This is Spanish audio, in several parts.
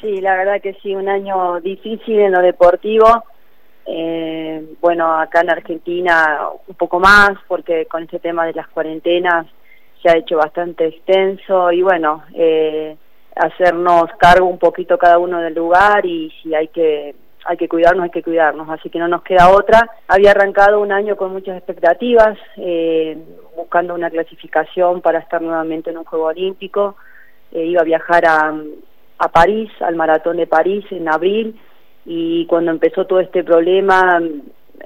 Sí, la verdad que sí, un año difícil en lo deportivo. Eh, bueno, acá en Argentina un poco más, porque con este tema de las cuarentenas se ha hecho bastante extenso y bueno, eh, hacernos cargo un poquito cada uno del lugar y si hay que hay que cuidarnos, hay que cuidarnos, así que no nos queda otra. Había arrancado un año con muchas expectativas, eh, buscando una clasificación para estar nuevamente en un Juego Olímpico. Eh, iba a viajar a, a París, al Maratón de París en abril, y cuando empezó todo este problema,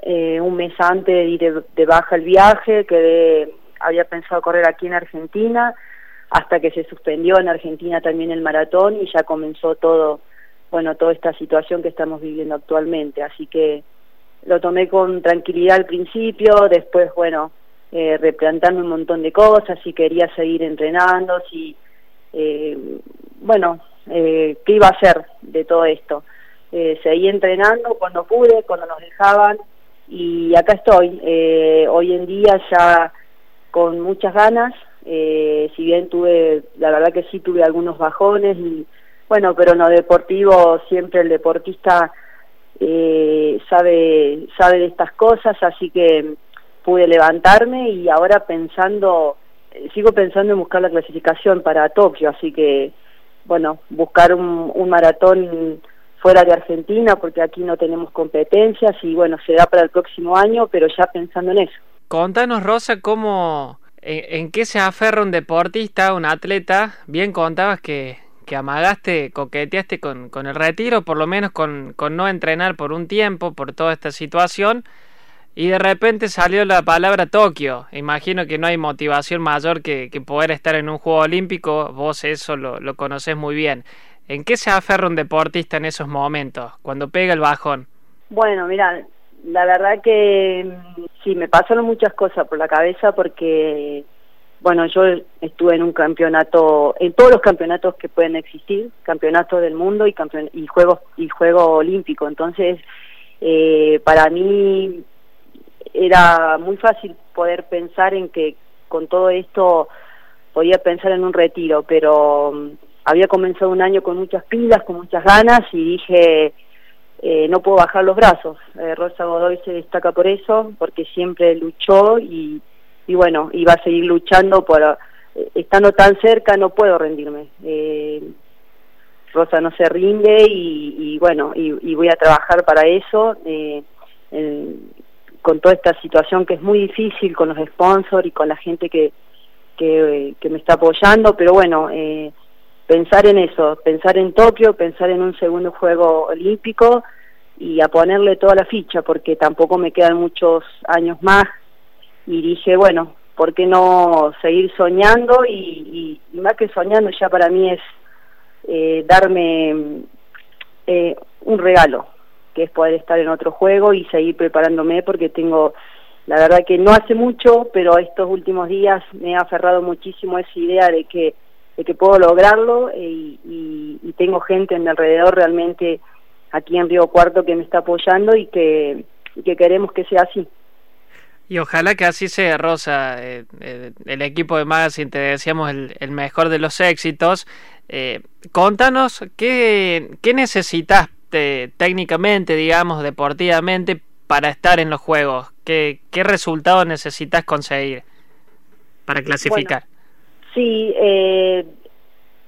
eh, un mes antes de ir de, baja el viaje, que había pensado correr aquí en Argentina, hasta que se suspendió en Argentina también el maratón y ya comenzó todo bueno, toda esta situación que estamos viviendo actualmente. Así que lo tomé con tranquilidad al principio, después, bueno, eh, replantarme un montón de cosas, si quería seguir entrenando, si, eh, bueno, eh, qué iba a hacer de todo esto. Eh, seguí entrenando cuando pude, cuando nos dejaban, y acá estoy, eh, hoy en día ya con muchas ganas, eh, si bien tuve, la verdad que sí tuve algunos bajones y bueno, pero en lo deportivo siempre el deportista eh, sabe, sabe de estas cosas, así que pude levantarme y ahora pensando, sigo pensando en buscar la clasificación para Tokio, así que, bueno, buscar un, maratón fuera de Argentina porque aquí no tenemos competencias y bueno, se da para el próximo año, pero ya pensando en eso. Contanos, Rosa, cómo, en, en qué se aferra un deportista, un atleta. Bien contabas que que amagaste, coqueteaste con, con el retiro, por lo menos con, con no entrenar por un tiempo, por toda esta situación, y de repente salió la palabra Tokio. Imagino que no hay motivación mayor que, que poder estar en un Juego Olímpico, vos eso lo, lo conoces muy bien. ¿En qué se aferra un deportista en esos momentos, cuando pega el bajón? Bueno, mira, la verdad que mm, sí, me pasaron muchas cosas por la cabeza porque bueno, yo estuve en un campeonato, en todos los campeonatos que pueden existir, campeonatos del mundo y, campeon y juegos y juego olímpico. Entonces, eh, para mí era muy fácil poder pensar en que con todo esto podía pensar en un retiro, pero um, había comenzado un año con muchas pilas, con muchas ganas y dije, eh, no puedo bajar los brazos. Eh, Rosa Godoy se destaca por eso, porque siempre luchó y bueno, iba a seguir luchando por, eh, estando tan cerca no puedo rendirme. Rosa no se rinde y, bueno, y, voy a trabajar para eso, con toda esta situación que es muy difícil con los sponsors y con la gente que, que, me está apoyando, pero bueno, eh, pensar en eso, pensar en Tokio, pensar en un segundo juego olímpico y a ponerle toda la ficha, porque tampoco me quedan muchos años más y dije, bueno, ¿por qué no seguir soñando? Y, y, más que soñando ya para mí es eh, darme eh, un regalo, que es poder estar en otro juego y seguir preparándome porque tengo, la verdad que no hace mucho, pero estos últimos días me he aferrado muchísimo a esa idea de que, de que puedo lograrlo eh, y, y, tengo gente en mi alrededor realmente aquí en Río Cuarto que me está apoyando y que, y que queremos que sea así. Y ojalá que así sea, Rosa. Eh, eh, el equipo de Magazine te decíamos el, el mejor de los éxitos. Eh, contanos qué, qué necesitas técnicamente, digamos, deportivamente, para estar en los Juegos. ¿Qué, qué resultados necesitas conseguir para clasificar? Bueno, sí, eh,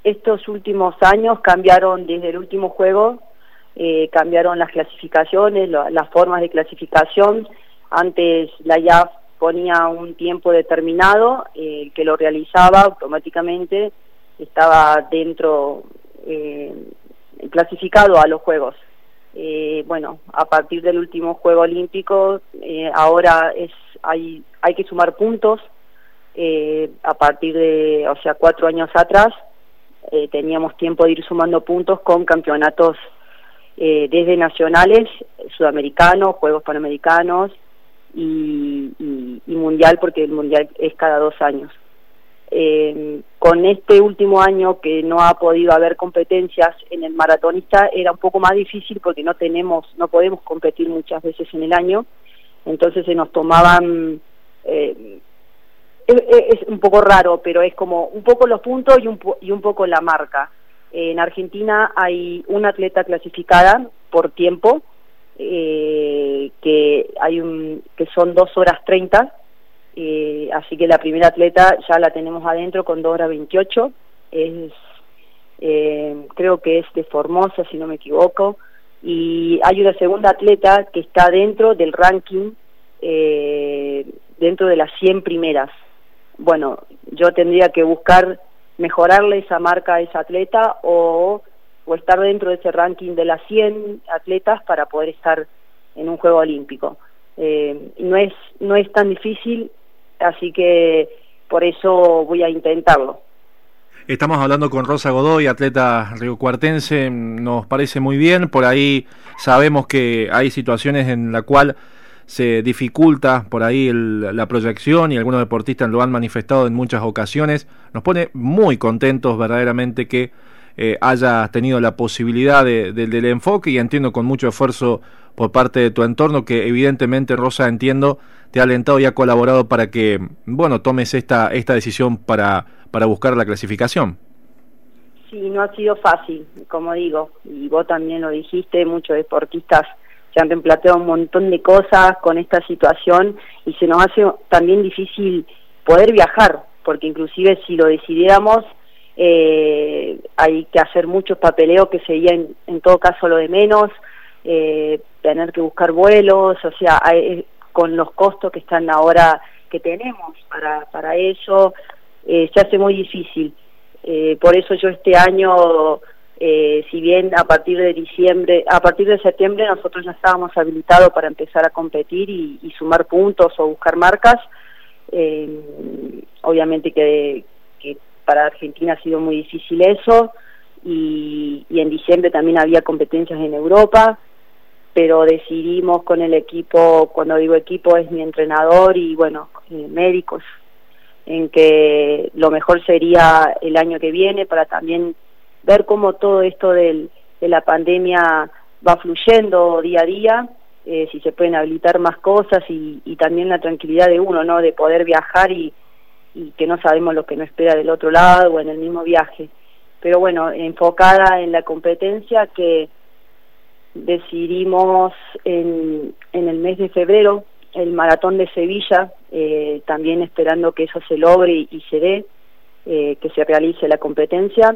estos últimos años cambiaron desde el último juego, eh, cambiaron las clasificaciones, lo, las formas de clasificación antes la IAF ponía un tiempo determinado, eh, el que lo realizaba automáticamente estaba dentro, eh, clasificado a los Juegos. Eh, bueno, a partir del último Juego Olímpico, eh, ahora es hay, hay que sumar puntos, eh, a partir de, o sea, cuatro años atrás, teníamos tiempo de ir sumando puntos con campeonatos desde nacionales, sudamericanos, Juegos Panamericanos, y, mundial porque el mundial es cada dos años. Eh, con este último año que no ha podido haber competencias en el maratonista era un poco más difícil porque no tenemos, no podemos competir muchas veces en el año, entonces se nos tomaban eh, es, un poco raro, pero es como un poco los puntos y un, y un poco la marca. En Argentina hay una atleta clasificada por tiempo, eh, que hay un que son dos horas 30, eh, así que la primera atleta ya la tenemos adentro con 2 horas 28, es, eh, creo que es de Formosa si no me equivoco, y hay una segunda atleta que está dentro del ranking, dentro de las 100 primeras. Bueno, yo tendría que buscar mejorarle esa marca a esa atleta o, estar dentro de ese ranking de las 100 atletas para poder estar en un Juego Olímpico. Eh, no, es, no es tan difícil, así que por eso voy a intentarlo. Estamos hablando con Rosa Godoy, atleta riocuartense, nos parece muy bien, por ahí sabemos que hay situaciones en la cual se dificulta por ahí la proyección y algunos deportistas lo han manifestado en muchas ocasiones. Nos pone muy contentos verdaderamente que eh, hayas tenido la posibilidad del enfoque y entiendo con mucho esfuerzo por parte de tu entorno que evidentemente Rosa entiendo te ha alentado y ha colaborado para que bueno tomes esta esta decisión para para buscar la clasificación. Sí, no ha sido fácil, como digo, y vos también lo dijiste, muchos deportistas se han replanteado un montón de cosas con esta situación y se nos hace también difícil poder viajar, porque inclusive si lo decidiéramos eh, hay que hacer muchos papeleos que sería en, todo caso lo de menos, eh, tener que buscar vuelos, o sea, eh, con los costos que están ahora que tenemos para, para eso, se hace muy difícil. por eso yo este año eh, si bien a partir de diciembre, a partir de septiembre nosotros ya estábamos habilitados para empezar a competir y, sumar puntos o buscar marcas, eh, obviamente que, para Argentina ha sido muy difícil eso y, en diciembre también había competencias en Europa, pero decidimos con el equipo, cuando digo equipo es mi entrenador y bueno, eh, médicos, en que lo mejor sería el año que viene para también ver cómo todo esto del, de la pandemia va fluyendo día a día, eh, si se pueden habilitar más cosas y, también la tranquilidad de uno, ¿no? De poder viajar y, y que no sabemos lo que nos espera del otro lado o en el mismo viaje. Pero bueno, enfocada en la competencia que decidimos en, en el mes de febrero el maratón de Sevilla, eh, también esperando que eso se logre y, se dé, eh, que se realice la competencia.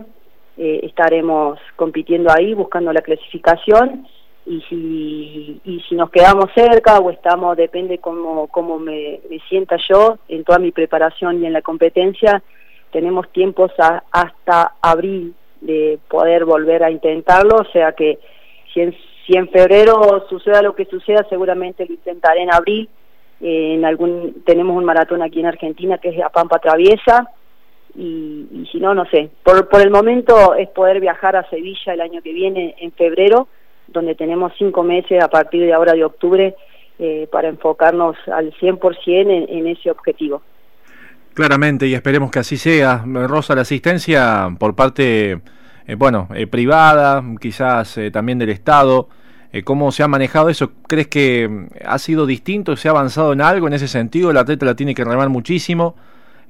Eh, estaremos compitiendo ahí buscando la clasificación y si, y si nos quedamos cerca o estamos, depende cómo, cómo me, sienta yo en toda mi preparación y en la competencia, tenemos tiempos hasta abril de poder volver a intentarlo, o sea que si en, si en febrero suceda lo que suceda, seguramente lo intentaré en abril. Eh, en algún tenemos un maratón aquí en Argentina que es a Pampa Traviesa, y, si no, no sé. Por, por el momento es poder viajar a Sevilla el año que viene, en febrero, donde tenemos cinco meses a partir de ahora de octubre eh, para enfocarnos al 100% en, en ese objetivo. Claramente, y esperemos que así sea. Rosa, la asistencia por parte, eh, bueno, eh, privada, quizás también del Estado, ¿cómo se ha manejado eso? ¿Crees que mm, ha sido distinto? ¿Se ha avanzado en algo en ese sentido? El atleta la tiene que remar muchísimo.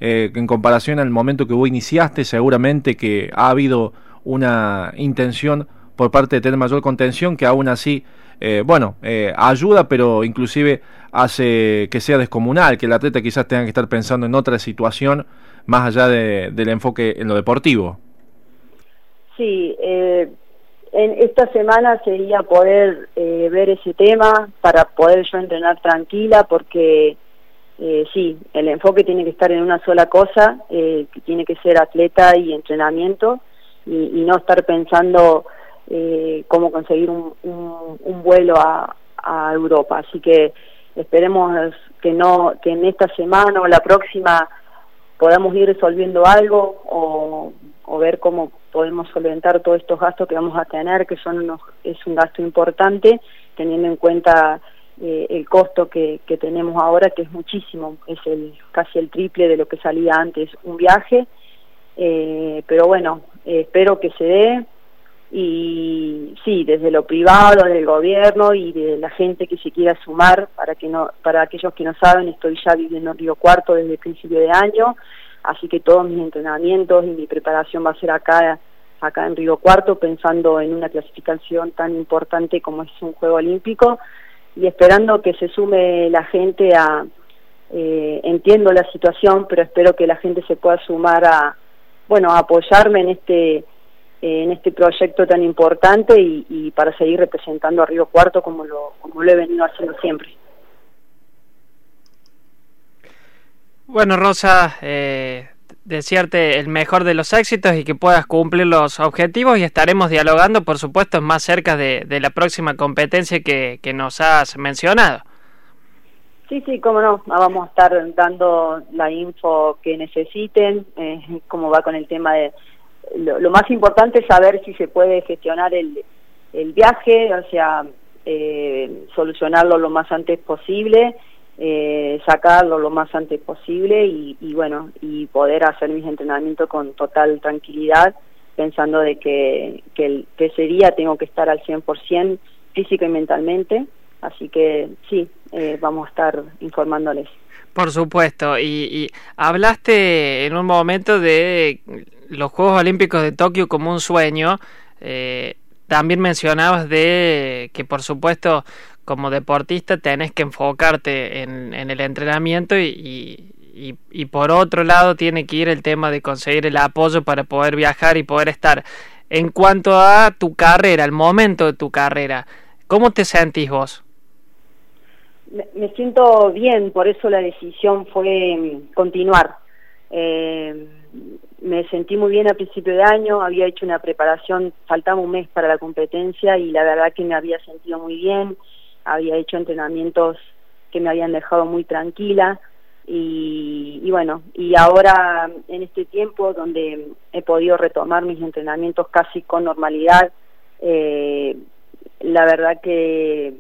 Eh, en comparación al momento que vos iniciaste, seguramente que ha habido una intención por parte de tener mayor contención que aún así, eh, bueno, eh, ayuda, pero inclusive hace que sea descomunal, que el atleta quizás tenga que estar pensando en otra situación más allá del enfoque en lo deportivo. Sí, en esta semana sería poder ver ese tema para poder yo entrenar tranquila porque eh, sí, el enfoque tiene que estar en una sola cosa, eh, que tiene que ser atleta y entrenamiento, y, no estar pensando eh, cómo conseguir un, vuelo a, Europa. Así que esperemos que no que en esta semana o la próxima podamos ir resolviendo algo o, o ver cómo podemos solventar todos estos gastos que vamos a tener, que son unos, es un gasto importante, teniendo en cuenta eh, el costo que, tenemos ahora, que es muchísimo, es el casi el triple de lo que salía antes un viaje, eh, pero bueno, eh, espero que se dé. Y sí, desde lo privado, del gobierno y de la gente que se quiera sumar, para que no, para aquellos que no saben, estoy ya viviendo en Río Cuarto desde el principio de año, así que todos mis entrenamientos y mi preparación va a ser acá acá en Río Cuarto, pensando en una clasificación tan importante como es un Juego Olímpico y esperando que se sume la gente a, eh, entiendo la situación, pero espero que la gente se pueda sumar a, bueno, apoyarme en este en este proyecto tan importante y, para seguir representando a Río Cuarto como lo, como lo he venido haciendo siempre. Bueno, Rosa, eh, desearte el mejor de los éxitos y que puedas cumplir los objetivos y estaremos dialogando, por supuesto, más cerca de, la próxima competencia que, nos has mencionado. Sí, sí, cómo no, vamos a estar dando la info que necesiten, eh, cómo va con el tema de... Lo, más importante es saber si se puede gestionar el, el viaje, o sea, eh, solucionarlo lo más antes posible eh, sacarlo lo más antes posible y, bueno, y poder hacer mis entrenamientos con total tranquilidad, pensando de que, que, ese día tengo que estar al 100% físico y mentalmente, así que sí, eh, vamos a estar informándoles. Por supuesto, y, y, hablaste en un momento de los Juegos Olímpicos de Tokio como un sueño. Eh, también mencionabas de que por supuesto como deportista tenés que enfocarte en, el entrenamiento y, por otro lado tiene que ir el tema de conseguir el apoyo para poder viajar y poder estar. En cuanto a tu carrera, el momento de tu carrera, ¿cómo te sentís vos? Me, siento bien, por eso la decisión fue mm, continuar. Eh, me sentí muy bien a principio de año, había hecho una preparación, faltaba un mes para la competencia y la verdad que me había sentido muy bien, había hecho entrenamientos que me habían dejado muy tranquila y, bueno, y ahora en este tiempo donde he podido retomar mis entrenamientos casi con normalidad, eh, la verdad que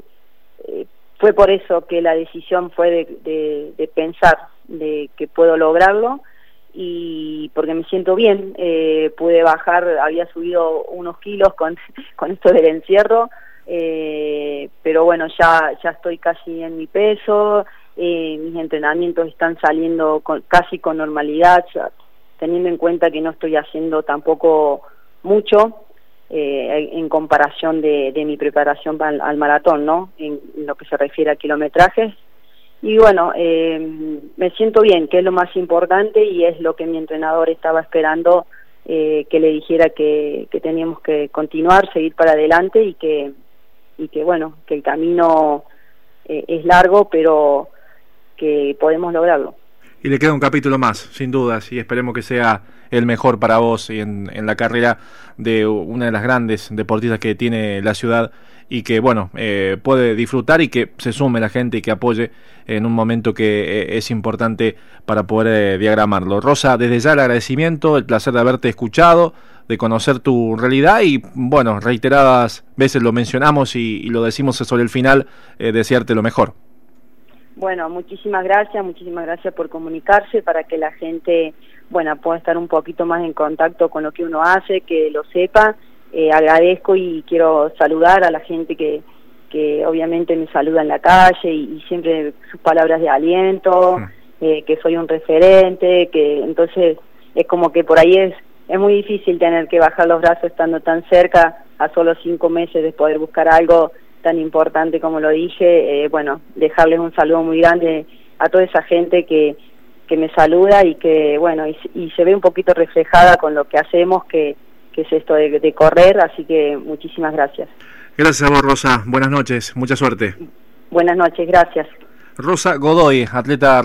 eh, fue por eso que la decisión fue de, de pensar de que puedo lograrlo y porque me siento bien, eh, pude bajar, había subido unos kilos con, con esto del encierro, eh, pero bueno, ya, ya estoy casi en mi peso, eh, mis entrenamientos están saliendo casi con normalidad, teniendo en cuenta que no estoy haciendo tampoco mucho en comparación de, de mi preparación al, al maratón, ¿no? En, en lo que se refiere a kilometrajes, y bueno, eh, me siento bien, que es lo más importante y es lo que mi entrenador estaba esperando eh, que le dijera que, que teníamos que continuar, seguir para adelante y que, y que bueno, que el camino eh, es largo, pero que podemos lograrlo. Y le queda un capítulo más, sin dudas, y esperemos que sea el mejor para vos y en, la carrera de una de las grandes deportistas que tiene la ciudad y que bueno eh, puede disfrutar y que se sume la gente y que apoye en un momento que eh, es importante para poder eh, diagramarlo. Rosa, desde ya el agradecimiento, el placer de haberte escuchado, de conocer tu realidad y bueno, reiteradas veces lo mencionamos y, lo decimos sobre el final, desearte lo mejor. Bueno, muchísimas gracias, muchísimas gracias por comunicarse para que la gente, bueno, pueda estar un poquito más en contacto con lo que uno hace, que lo sepa. Eh, agradezco y quiero saludar a la gente que, que obviamente me saluda en la calle y, siempre sus palabras de aliento, eh, que soy un referente, que entonces es como que por ahí es, es muy difícil tener que bajar los brazos estando tan cerca a solo cinco meses de poder buscar algo tan importante como lo dije, eh, bueno, dejarles un saludo muy grande a toda esa gente que, que me saluda y que, bueno, y, y se ve un poquito reflejada con lo que hacemos, que que es esto de, correr, así que muchísimas gracias. Gracias a vos, Rosa. Buenas noches, mucha suerte. Buenas noches, gracias. Rosa Godoy, atleta